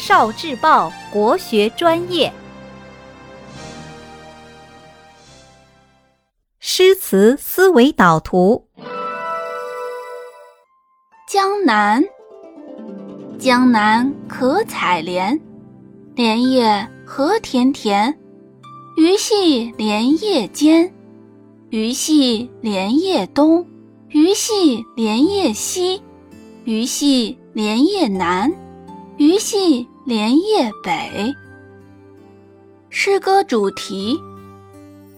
少智报国学专业，诗词思维导图。江南，江南可采莲，莲叶何田田。鱼戏莲叶间，鱼戏莲叶东，鱼戏莲叶西，鱼戏莲叶南。鱼戏莲叶北。诗歌主题：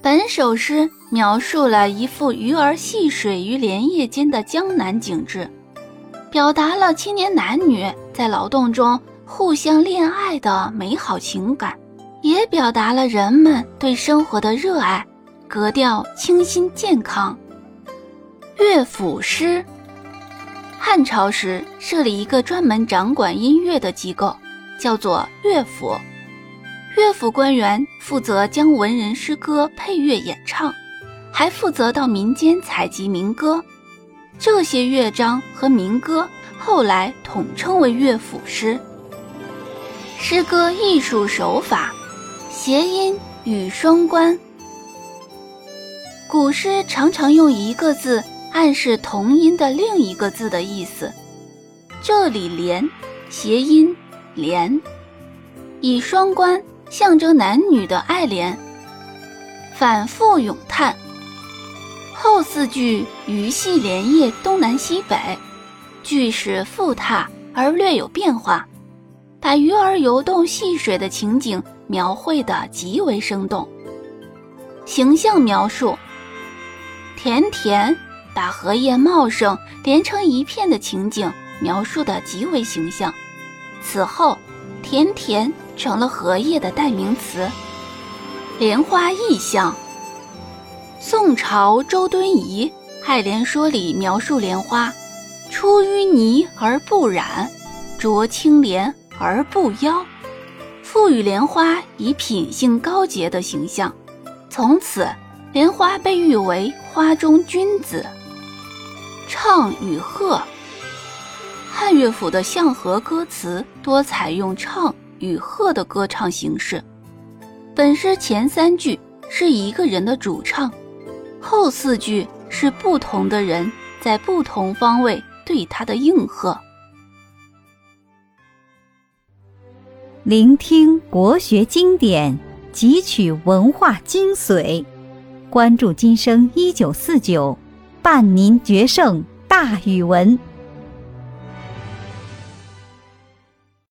本首诗描述了一幅鱼儿戏水于莲叶间的江南景致，表达了青年男女在劳动中互相恋爱的美好情感，也表达了人们对生活的热爱，格调清新健康。乐府诗。汉朝时设立一个专门掌管音乐的机构，叫做乐府。乐府官员负责将文人诗歌配乐演唱，还负责到民间采集民歌。这些乐章和民歌后来统称为乐府诗。诗歌艺术手法，谐音与双关。古诗常常用一个字。暗示同音的另一个字的意思。这里“莲”谐音“连”，以双关象征男女的爱怜。反复咏叹。后四句“鱼戏莲叶东南西北”，句式复沓而略有变化，把鱼儿游动戏水的情景描绘得极为生动。形象描述：田田。把荷叶茂盛连成一片的情景描述得极为形象。此后，田田成了荷叶的代名词。莲花意象。宋朝周敦颐《爱莲说》里描述莲花：出淤泥而不染，濯清涟而不妖，赋予莲花以品性高洁的形象。从此，莲花被誉为花中君子。唱与和，汉乐府的相和歌词多采用唱与和的歌唱形式。本诗前三句是一个人的主唱，后四句是不同的人在不同方位对他的应和。聆听国学经典，汲取文化精髓，关注今生一九四九。伴您决胜大语文。